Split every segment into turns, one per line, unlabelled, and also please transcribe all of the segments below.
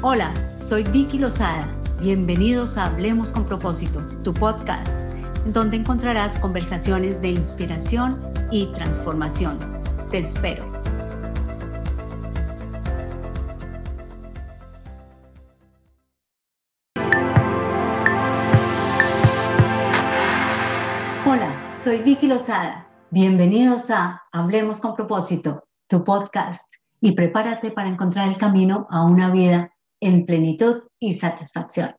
Hola, soy Vicky Lozada. Bienvenidos a Hablemos con propósito, tu podcast, donde encontrarás conversaciones de inspiración y transformación. Te espero. Hola, soy Vicky Lozada. Bienvenidos a Hablemos con propósito, tu podcast, y prepárate para encontrar el camino a una vida en plenitud y satisfacción.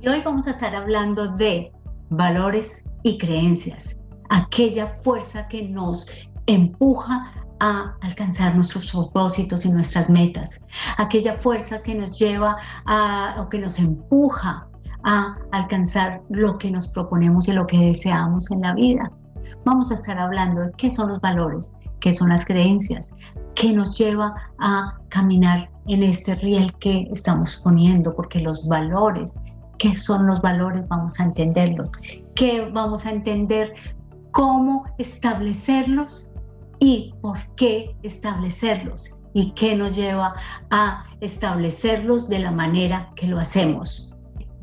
Y hoy vamos a estar hablando de valores y creencias, aquella fuerza que nos empuja a alcanzar nuestros propósitos y nuestras metas, aquella fuerza que nos lleva a, o que nos empuja a alcanzar lo que nos proponemos y lo que deseamos en la vida. Vamos a estar hablando de qué son los valores, qué son las creencias, qué nos lleva a caminar en este riel que estamos poniendo, porque los valores, qué son los valores, vamos a entenderlos, qué vamos a entender, cómo establecerlos y por qué establecerlos y qué nos lleva a establecerlos de la manera que lo hacemos.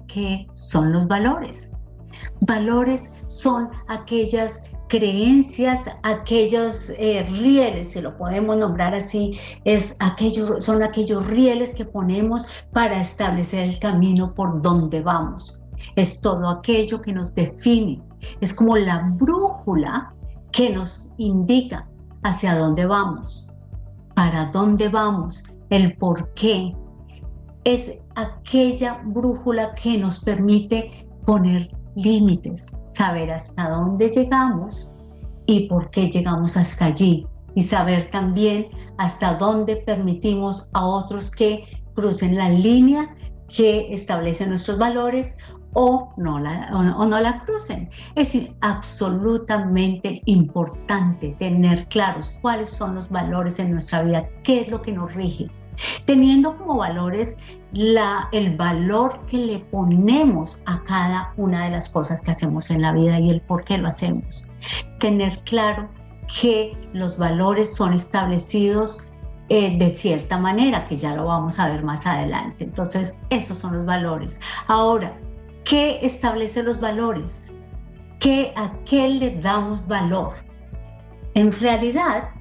¿Qué son los valores? Valores son aquellas creencias, aquellos eh, rieles, si lo podemos nombrar así, es aquellos, son aquellos rieles que ponemos para establecer el camino por donde vamos. Es todo aquello que nos define, es como la brújula que nos indica hacia dónde vamos, para dónde vamos, el por qué. Es aquella brújula que nos permite poner límites, saber hasta dónde llegamos y por qué llegamos hasta allí. Y saber también hasta dónde permitimos a otros que crucen la línea que establece nuestros valores o no, la, o, no la crucen. Es decir, absolutamente importante tener claros cuáles son los valores en nuestra vida, qué es lo que nos rige. Teniendo como valores la, el valor que le ponemos a cada una de las cosas que hacemos en la vida y el por qué lo hacemos. Tener claro que los valores son establecidos eh, de cierta manera, que ya lo vamos a ver más adelante. Entonces, esos son los valores. Ahora, ¿Qué establece los valores? ¿Qué, ¿A qué le damos valor? En realidad,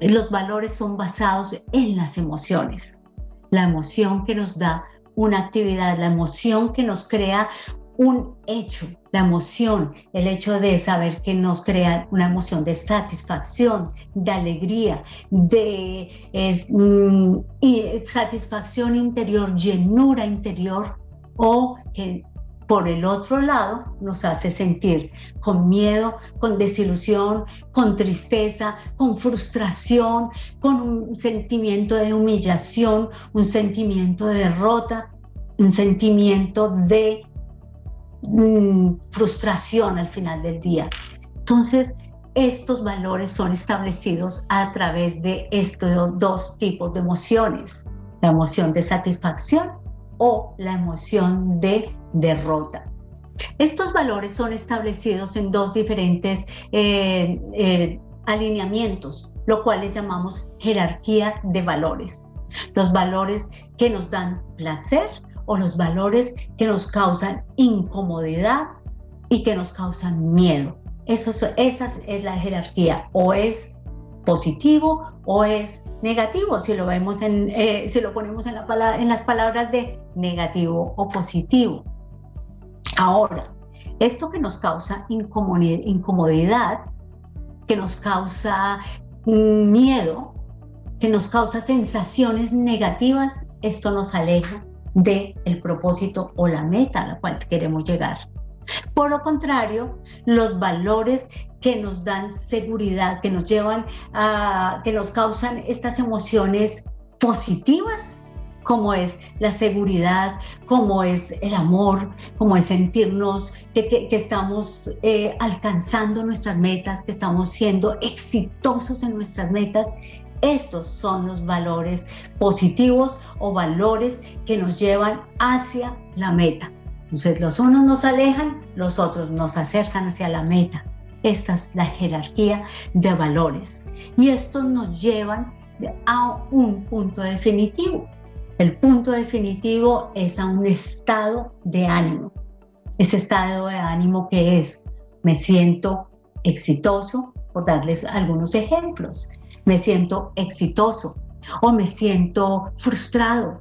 los valores son basados en las emociones. La emoción que nos da una actividad, la emoción que nos crea un hecho, la emoción, el hecho de saber que nos crea una emoción de satisfacción, de alegría, de mm, satisfacción interior, llenura interior, o que por el otro lado, nos hace sentir con miedo, con desilusión, con tristeza, con frustración, con un sentimiento de humillación, un sentimiento de derrota, un sentimiento de mm, frustración al final del día. Entonces, estos valores son establecidos a través de estos dos tipos de emociones, la emoción de satisfacción o la emoción de derrota. Estos valores son establecidos en dos diferentes eh, eh, alineamientos, lo cual les llamamos jerarquía de valores. Los valores que nos dan placer o los valores que nos causan incomodidad y que nos causan miedo. Eso, esa es la jerarquía. O es positivo o es negativo, si lo, vemos en, eh, si lo ponemos en las palabras de negativo o positivo. Ahora, esto que nos causa incomodidad, que nos causa miedo, que nos causa sensaciones negativas, esto nos aleja del el propósito o la meta a la cual queremos llegar. Por lo contrario, los valores que nos dan seguridad, que nos llevan a, que nos causan estas emociones positivas, como es la seguridad, como es el amor, como es sentirnos que, estamos eh, alcanzando nuestras metas, que estamos siendo exitosos en nuestras metas. Estos son los valores positivos o valores que nos llevan hacia la meta. Entonces los unos nos alejan, los otros nos acercan hacia la meta. Esta es la jerarquía de valores. Y estos nos llevan a un punto definitivo. El punto definitivo es a un estado de ánimo. Ese estado de ánimo que es, me siento exitoso, por darles algunos ejemplos. Me siento exitoso o me siento frustrado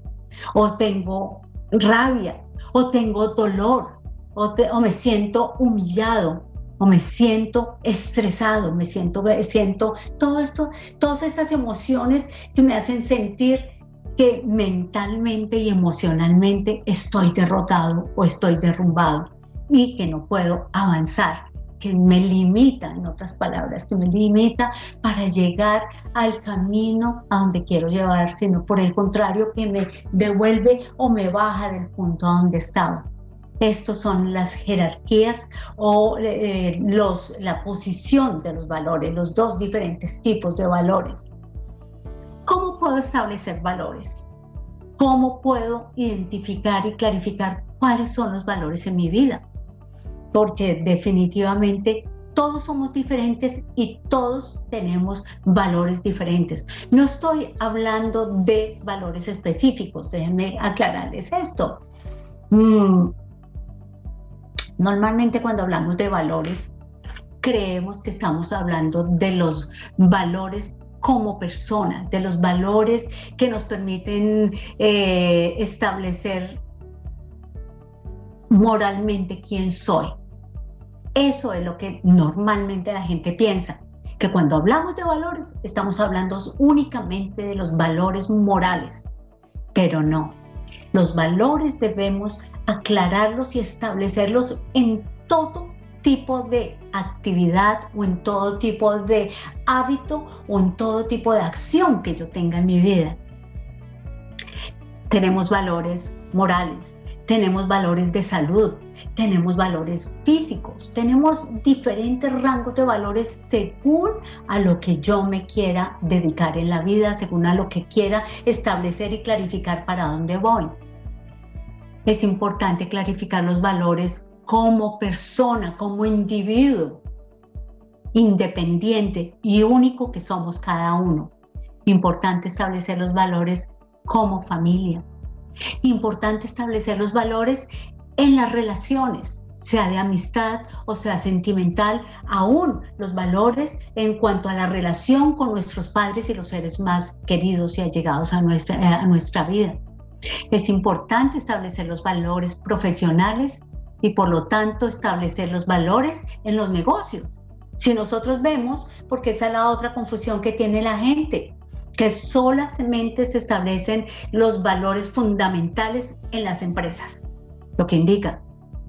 o tengo rabia o tengo dolor o, me siento humillado o me siento estresado, me siento, siento todo esto, todas estas emociones que me hacen sentir que mentalmente y emocionalmente estoy derrotado o estoy derrumbado y que no puedo avanzar que me limita, en otras palabras, que me limita para llegar al camino a donde quiero llevar, sino por el contrario, que me devuelve o me baja del punto a donde estaba. Estos son las jerarquías o eh, los, la posición de los valores, los dos diferentes tipos de valores. ¿Cómo puedo establecer valores? ¿Cómo puedo identificar y clarificar cuáles son los valores en mi vida? porque definitivamente todos somos diferentes y todos tenemos valores diferentes. No estoy hablando de valores específicos, déjenme aclararles esto. Mm, normalmente cuando hablamos de valores, creemos que estamos hablando de los valores como personas, de los valores que nos permiten eh, establecer moralmente quién soy. Eso es lo que normalmente la gente piensa, que cuando hablamos de valores estamos hablando únicamente de los valores morales, pero no. Los valores debemos aclararlos y establecerlos en todo tipo de actividad o en todo tipo de hábito o en todo tipo de acción que yo tenga en mi vida. Tenemos valores morales, tenemos valores de salud, tenemos valores físicos, tenemos diferentes rangos de valores según a lo que yo me quiera dedicar en la vida, según a lo que quiera establecer y clarificar para dónde voy. Es importante clarificar los valores como persona, como individuo, independiente y único que somos cada uno. Importante establecer los valores como familia. Importante establecer los valores en las relaciones, sea de amistad o sea sentimental, aún los valores en cuanto a la relación con nuestros padres y los seres más queridos y allegados a nuestra, eh, a nuestra vida. Es importante establecer los valores profesionales y por lo tanto establecer los valores en los negocios. Si nosotros vemos, porque esa es la otra confusión que tiene la gente, que solamente se establecen los valores fundamentales en las empresas lo que indica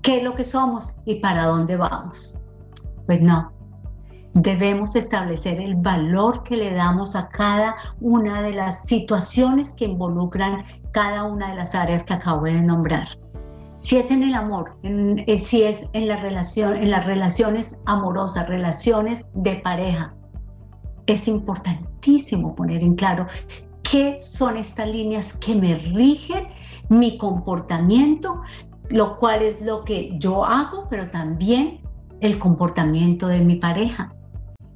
qué es lo que somos y para dónde vamos. Pues no, debemos establecer el valor que le damos a cada una de las situaciones que involucran cada una de las áreas que acabo de nombrar. Si es en el amor, eh, si es en la relación, en las relaciones amorosas, relaciones de pareja, es importantísimo poner en claro qué son estas líneas que me rigen mi comportamiento, lo cual es lo que yo hago, pero también el comportamiento de mi pareja.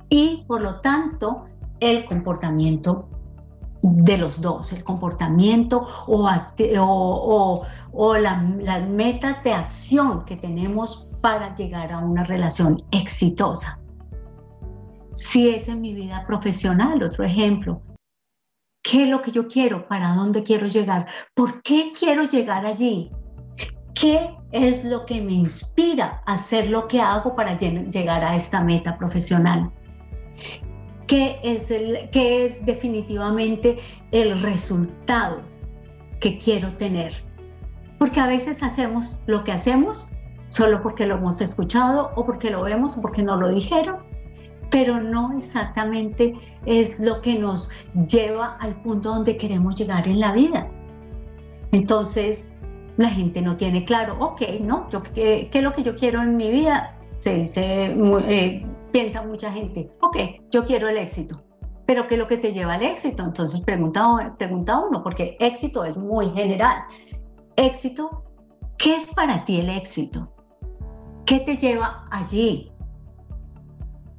Y por lo tanto el comportamiento de los dos, el comportamiento o, o, las metas de acción que tenemos para llegar a una relación exitosa. Si es en mi vida profesional, otro ejemplo, ¿qué es lo que yo quiero? ¿Para dónde quiero llegar? ¿Por qué quiero llegar allí? ¿Qué es lo que me inspira a hacer lo que hago para llegar a esta meta profesional? ¿Qué es, el, qué es definitivamente el resultado que quiero tener? Porque a veces hacemos lo que hacemos solo porque lo hemos escuchado o porque lo vemos o porque nos lo dijeron, pero no exactamente es lo que nos lleva al punto donde queremos llegar en la vida. Entonces, la gente no tiene claro, ok, no, yo, ¿qué, es lo que yo quiero en mi vida? Se dice, eh, piensa mucha gente, ok, yo quiero el éxito, pero ¿qué es lo que te lleva al éxito? Entonces pregunta, pregunta uno, porque éxito es muy general. Éxito, ¿qué es para ti el éxito? ¿Qué te lleva allí?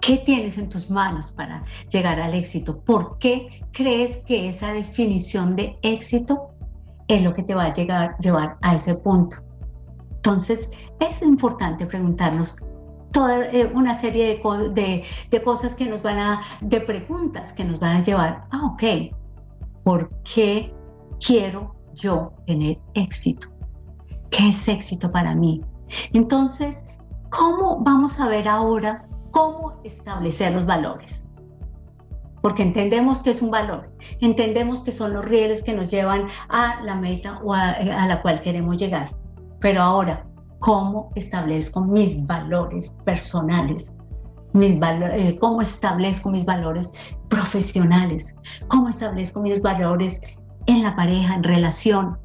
¿Qué tienes en tus manos para llegar al éxito? ¿Por qué crees que esa definición de éxito es lo que te va a llegar, llevar a ese punto? Entonces, es importante preguntarnos toda eh, una serie de, de, cosas que nos van a, de preguntas que nos van a llevar, ah, ok, ¿por qué quiero yo tener éxito? ¿Qué es éxito para mí? Entonces, ¿cómo vamos a ver ahora cómo establecer los valores? Porque entendemos que es un valor, entendemos que son los rieles que nos llevan a la meta o a, a la cual queremos llegar. Pero ahora, cómo establezco mis valores personales, mis eh, cómo establezco mis valores profesionales, cómo establezco mis valores en la pareja, en relación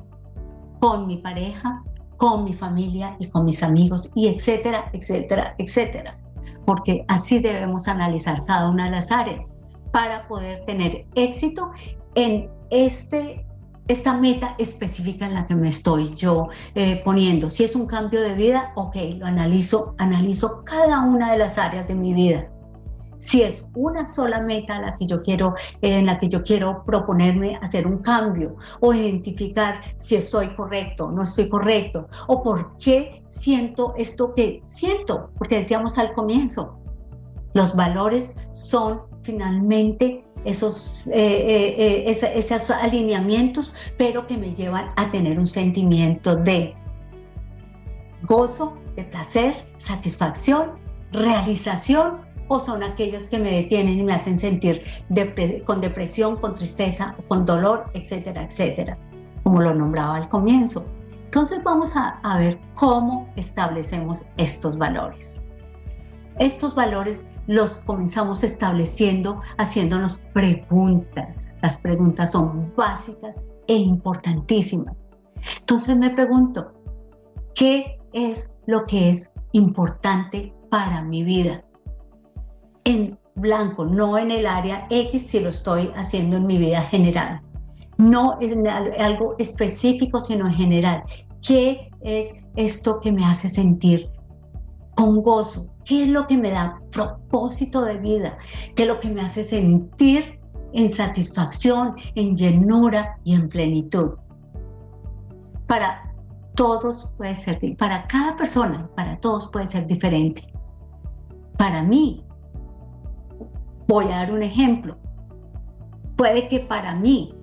con mi pareja, con mi familia y con mis amigos, y etcétera, etcétera, etcétera. Porque así debemos analizar cada una de las áreas para poder tener éxito en este esta meta específica en la que me estoy yo eh, poniendo. Si es un cambio de vida, ok, lo analizo, analizo cada una de las áreas de mi vida. Si es una sola meta la que yo quiero, en la que yo quiero proponerme hacer un cambio o identificar si estoy correcto, no estoy correcto, o por qué siento esto que siento, porque decíamos al comienzo, los valores son finalmente esos, eh, eh, eh, esos alineamientos, pero que me llevan a tener un sentimiento de gozo, de placer, satisfacción, realización, o son aquellas que me detienen y me hacen sentir con depresión, con tristeza, con dolor, etcétera, etcétera, como lo nombraba al comienzo. Entonces vamos a, a ver cómo establecemos estos valores. Estos valores los comenzamos estableciendo haciéndonos preguntas. Las preguntas son básicas e importantísimas. Entonces me pregunto, ¿qué es lo que es importante para mi vida? En blanco, no en el área X si lo estoy haciendo en mi vida general. No es algo específico, sino en general. ¿Qué es esto que me hace sentir con gozo, ¿Qué es lo que me da propósito de vida? ¿Qué es lo que me hace sentir en satisfacción, en llenura y en plenitud? Para todos puede ser, para cada persona, para todos puede ser diferente. Para mí, voy a dar un ejemplo. Puede que para mí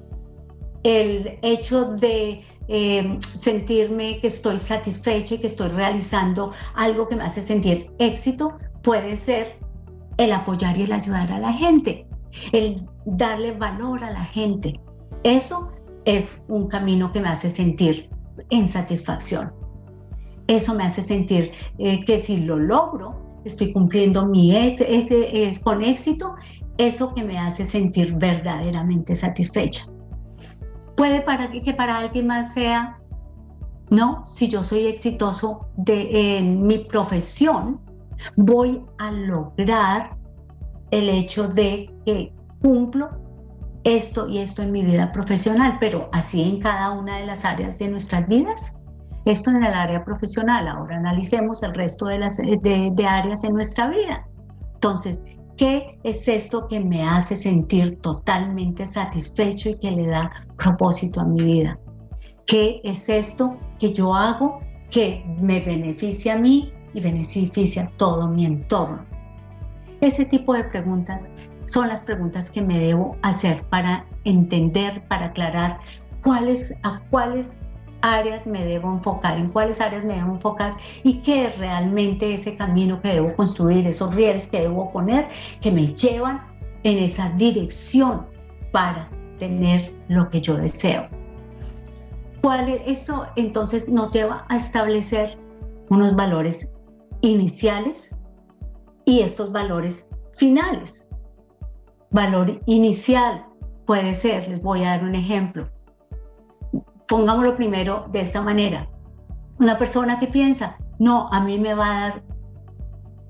el hecho de eh, sentirme que estoy satisfecha y que estoy realizando algo que me hace sentir éxito, puede ser el apoyar y el ayudar a la gente, el darle valor a la gente. Eso es un camino que me hace sentir en satisfacción. Eso me hace sentir eh, que si lo logro, estoy cumpliendo mi es con éxito, eso que me hace sentir verdaderamente satisfecha. Puede para que para alguien más sea, no, si yo soy exitoso de, en mi profesión, voy a lograr el hecho de que cumplo esto y esto en mi vida profesional, pero así en cada una de las áreas de nuestras vidas. Esto en el área profesional. Ahora analicemos el resto de, las, de, de áreas en nuestra vida. Entonces, ¿Qué es esto que me hace sentir totalmente satisfecho y que le da propósito a mi vida? ¿Qué es esto que yo hago que me beneficia a mí y beneficia a todo mi entorno? Ese tipo de preguntas son las preguntas que me debo hacer para entender, para aclarar cuáles, a cuáles áreas me debo enfocar, en cuáles áreas me debo enfocar y qué es realmente ese camino que debo construir, esos rieles que debo poner que me llevan en esa dirección para tener lo que yo deseo. ¿Cuál esto entonces nos lleva a establecer unos valores iniciales y estos valores finales. Valor inicial puede ser, les voy a dar un ejemplo, pongámoslo primero de esta manera. Una persona que piensa, no, a mí me va a dar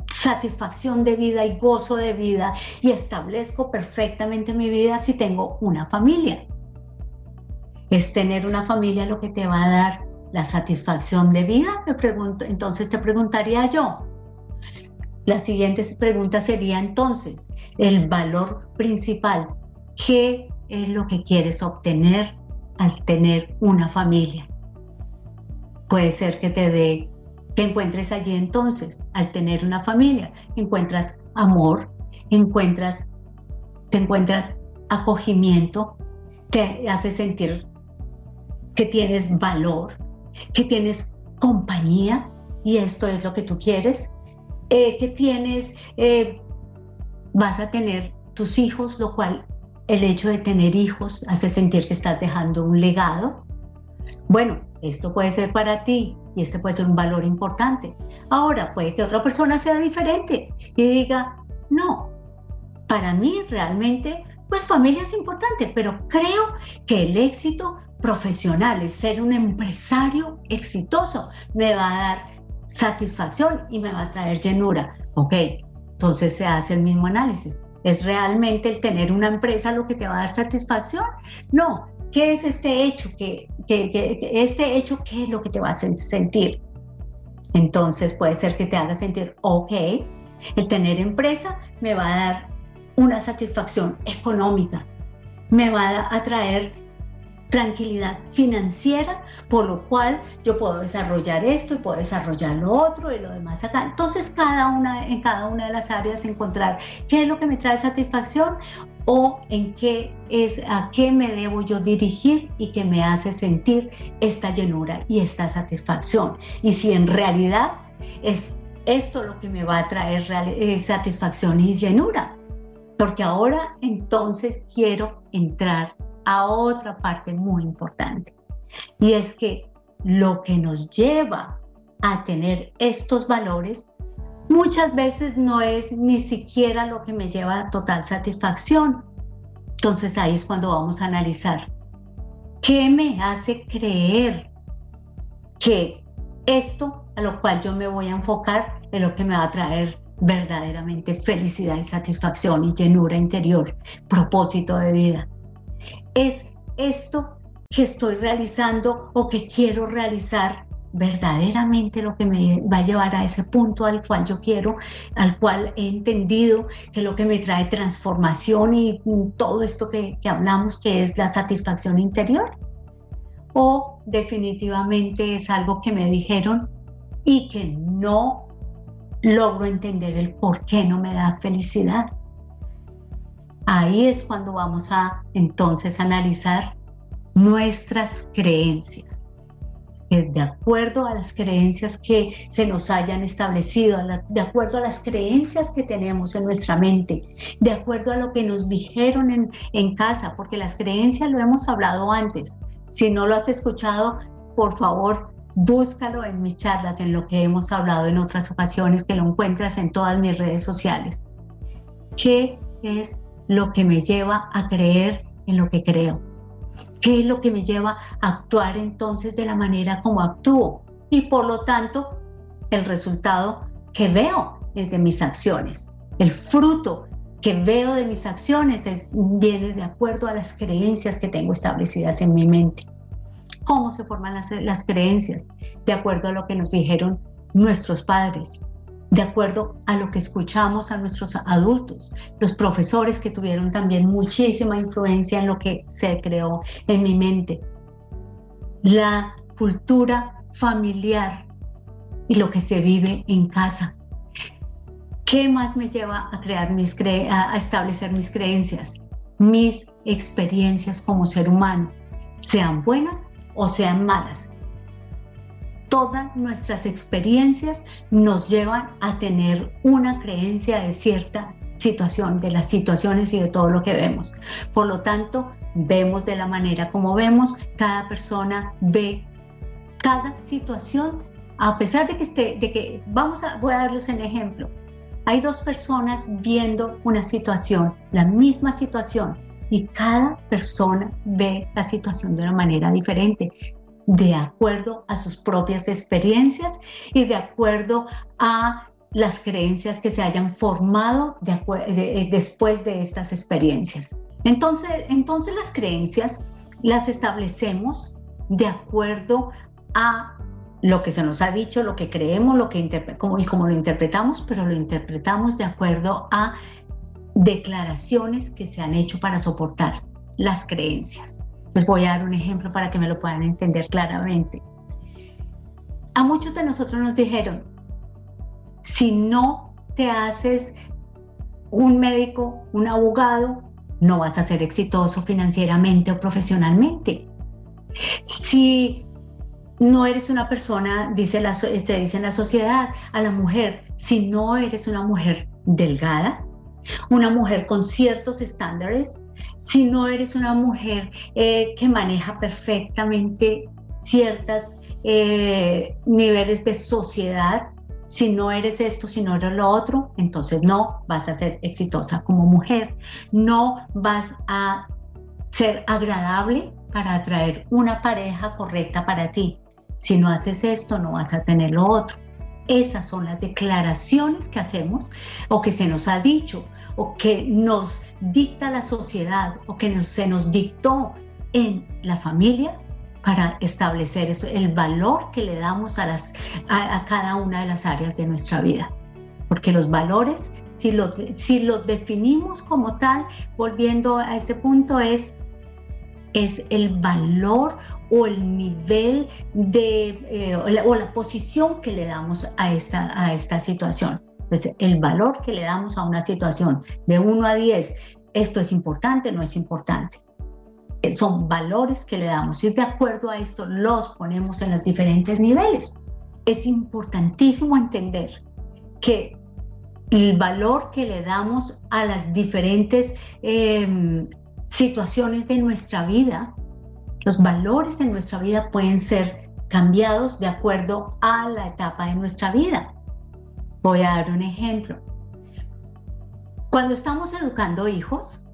satisfacción de vida y gozo de vida y establezco perfectamente mi vida si tengo una familia. Es tener una familia lo que te va a dar la satisfacción de vida, me pregunto, entonces te preguntaría yo. La siguiente pregunta sería entonces, el valor principal, ¿qué es lo que quieres obtener al tener una familia? Puede ser que te dé que encuentres allí entonces, al tener una familia, encuentras amor, encuentras, te encuentras acogimiento, te hace sentir que tienes valor, que tienes compañía, y esto es lo que tú quieres, eh, que tienes, eh, vas a tener tus hijos, lo cual el hecho de tener hijos hace sentir que estás dejando un legado. Bueno, esto puede ser para ti y este puede ser un valor importante. Ahora, puede que otra persona sea diferente y diga, no, para mí realmente, pues familia es importante, pero creo que el éxito profesional, el ser un empresario exitoso, me va a dar satisfacción y me va a traer llenura. Ok, entonces se hace el mismo análisis. ¿Es realmente el tener una empresa lo que te va a dar satisfacción? No, ¿Qué es este hecho? ¿Qué, este hecho, ¿qué es lo que te va a hacer sentir? Entonces puede ser que te haga sentir, ok, el tener empresa me va a dar una satisfacción económica, me va a traer tranquilidad financiera, por lo cual yo puedo desarrollar esto y puedo desarrollar lo otro y lo demás acá. Entonces, cada una, en cada una de las áreas encontrar qué es lo que me trae satisfacción o en qué es a qué me debo yo dirigir y que me hace sentir esta llenura y esta satisfacción. Y si en realidad es esto lo que me va a traer eh, satisfacción y llenura. Porque ahora entonces quiero entrar a otra parte muy importante. Y es que lo que nos lleva a tener estos valores muchas veces no es ni siquiera lo que me lleva a total satisfacción. Entonces ahí es cuando vamos a analizar qué me hace creer que esto a lo cual yo me voy a enfocar es lo que me va a traer verdaderamente felicidad y satisfacción y llenura interior, propósito de vida. Es esto que estoy realizando o que quiero realizar verdaderamente lo que me va a llevar a ese punto al cual yo quiero, al cual he entendido que lo que me trae transformación y todo esto que, que hablamos, que es la satisfacción interior. O definitivamente es algo que me dijeron y que no logro entender el por qué no me da felicidad. Ahí es cuando vamos a entonces analizar nuestras creencias de acuerdo a las creencias que se nos hayan establecido, de acuerdo a las creencias que tenemos en nuestra mente, de acuerdo a lo que nos dijeron en, en casa, porque las creencias lo hemos hablado antes. Si no lo has escuchado, por favor, búscalo en mis charlas, en lo que hemos hablado en otras ocasiones, que lo encuentras en todas mis redes sociales. ¿Qué es lo que me lleva a creer en lo que creo? ¿Qué es lo que me lleva a actuar entonces de la manera como actúo? Y por lo tanto, el resultado que veo es de mis acciones. El fruto que veo de mis acciones viene de acuerdo a las creencias que tengo establecidas en mi mente. ¿Cómo se forman las, las creencias? De acuerdo a lo que nos dijeron nuestros padres, de acuerdo a lo que escuchamos a nuestros adultos, los profesores que tuvieron también muchísima influencia en lo que se creó en mi mente, la cultura familiar y lo que se vive en casa. ¿Qué más me lleva a crear mis a establecer mis creencias? Mis experiencias como ser humano, sean buenas o sean malas todas nuestras experiencias nos llevan a tener una creencia de cierta situación, de las situaciones y de todo lo que vemos. Por lo tanto, vemos de la manera como vemos, cada persona ve cada situación, a pesar de que esté, vamos a, voy a darles un ejemplo. Hay dos personas viendo una situación, la misma situación, y cada persona ve la situación de una manera diferente de acuerdo a sus propias experiencias y de acuerdo a las creencias que se hayan formado después de estas experiencias. Entonces, entonces las creencias las establecemos de acuerdo a lo que se nos ha dicho, lo que creemos, lo que como, y cómo lo interpretamos, pero lo interpretamos de acuerdo a declaraciones que se han hecho para soportar las creencias. Les voy a dar un ejemplo para que me lo puedan entender claramente. A muchos de nosotros nos dijeron, si no te haces un médico, un abogado, no vas a ser exitoso financieramente o profesionalmente. Si no eres una persona, dice la, se dice en la sociedad, a la mujer, si no eres una mujer delgada, una mujer con ciertos estándares, si no eres una mujer eh, que maneja perfectamente ciertos eh, niveles de sociedad, si no eres esto, si no eres lo otro, entonces no vas a ser exitosa como mujer, no vas a ser agradable para atraer una pareja correcta para ti. Si no haces esto, no vas a tener lo otro. Esas son las declaraciones que hacemos o que se nos ha dicho o que nos dicta la sociedad o que se nos dictó en la familia para establecer el valor que le damos a, cada una de las áreas de nuestra vida. Porque los valores, si los lo definimos como tal, volviendo a ese punto, es, es el valor o el nivel de, eh, o, la, posición que le damos a esta, a esta situación. Entonces, el valor que le damos a una situación de 1 a 10, esto es importante, no es importante son valores que le damos y de acuerdo a esto los ponemos en los diferentes niveles. Es importantísimo entender que el valor que le damos a las diferentes em, situaciones de nuestra vida, los valores en nuestra vida pueden ser cambiados de acuerdo a la etapa de nuestra vida. Voy a dar un ejemplo. Cuando estamos educando hijos,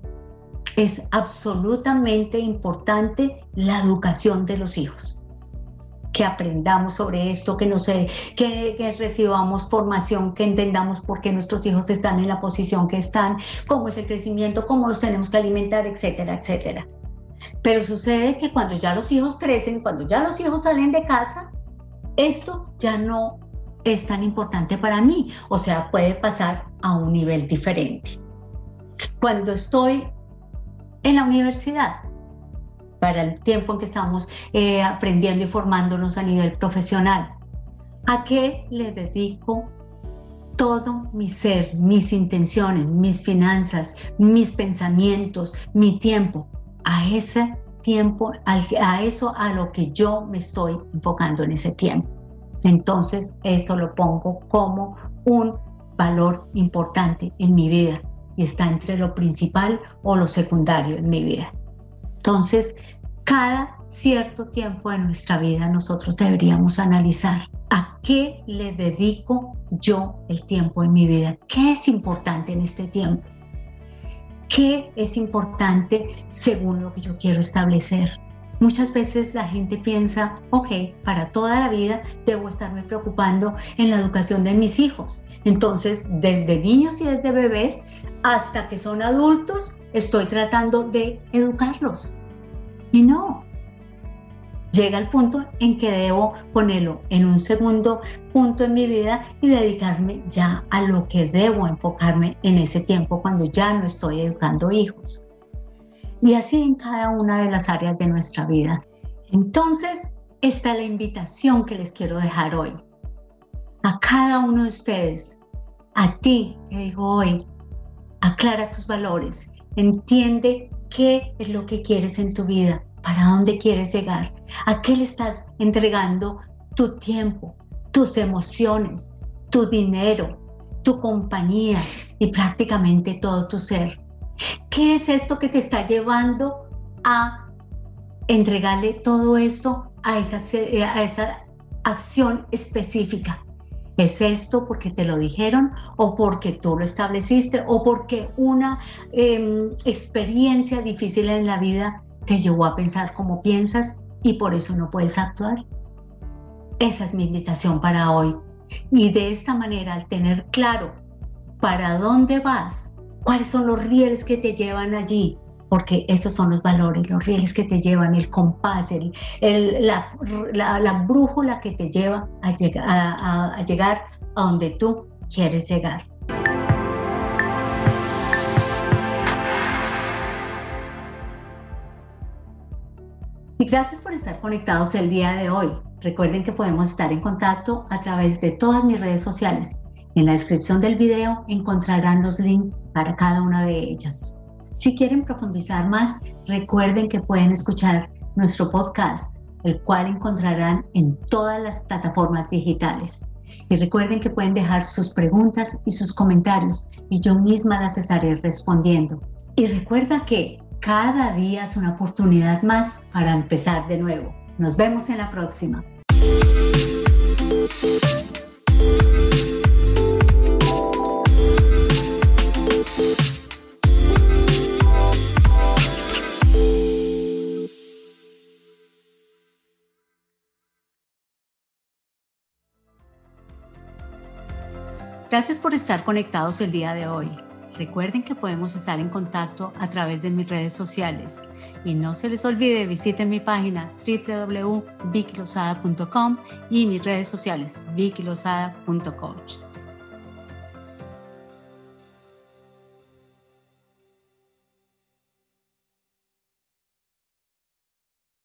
es absolutamente importante la educación de los hijos. Que aprendamos sobre esto, que, no sé, que, que recibamos formación, que entendamos por qué nuestros hijos están en la posición que están, cómo es el crecimiento, cómo los tenemos que alimentar, etcétera, etcétera. Pero sucede que cuando ya los hijos crecen, cuando ya los hijos salen de casa, esto ya no es tan importante para mí, o sea, puede pasar a un nivel diferente. Cuando estoy en la universidad, para el tiempo en que estamos eh, aprendiendo y formándonos a nivel profesional. ¿A qué le dedico todo mi ser, mis intenciones, mis finanzas, mis pensamientos, mi tiempo? A ese tiempo, a eso a lo que yo me estoy enfocando en ese tiempo. Entonces, eso lo pongo como un valor importante en mi vida y está entre lo principal o lo secundario en mi vida. Entonces, cada cierto tiempo de nuestra vida nosotros deberíamos analizar a qué le dedico yo el tiempo en mi vida, qué es importante en este tiempo, qué es importante según lo que yo quiero establecer. Muchas veces la gente piensa, ok, para toda la vida debo estarme preocupando en la educación de mis hijos. Entonces, desde niños y desde bebés hasta que son adultos, estoy tratando de educarlos. Y no. Llega el punto en que debo ponerlo en un segundo punto en mi vida y dedicarme ya a lo que debo enfocarme en ese tiempo cuando ya no estoy educando hijos. Y así en cada una de las áreas de nuestra vida. Entonces, esta es la invitación que les quiero dejar hoy. A cada uno de ustedes, a ti, que digo hoy, aclara tus valores, entiende qué es lo que quieres en tu vida, para dónde quieres llegar, a qué le estás entregando tu tiempo, tus emociones, tu dinero, tu compañía y prácticamente todo tu ser. ¿Qué es esto que te está llevando a entregarle todo esto a esa, a esa acción específica? ¿Es esto porque te lo dijeron o porque tú lo estableciste o porque una em, experiencia difícil en la vida te llevó a pensar como piensas y por eso no puedes actuar? Esa es mi invitación para hoy. Y de esta manera, al tener claro para dónde vas, cuáles son los rieles que te llevan allí, porque esos son los valores, los rieles que te llevan, el compás, la, la, brújula que te lleva a, a llegar a donde tú quieres llegar. Y gracias por estar conectados el día de hoy. Recuerden que podemos estar en contacto a través de todas mis redes sociales. En la descripción del video encontrarán los links para cada una de ellas. Si quieren profundizar más, recuerden que pueden escuchar nuestro podcast, el cual encontrarán en todas las plataformas digitales. Y recuerden que pueden dejar sus preguntas y sus comentarios y yo misma las estaré respondiendo. Y recuerda que cada día es una oportunidad más para empezar de nuevo. Nos vemos en la próxima. Gracias por estar conectados el día de hoy. Recuerden que podemos estar en contacto a través de mis redes sociales y no se les olvide visiten mi página www.vicilosada.com y mis redes sociales vicilosada.coach.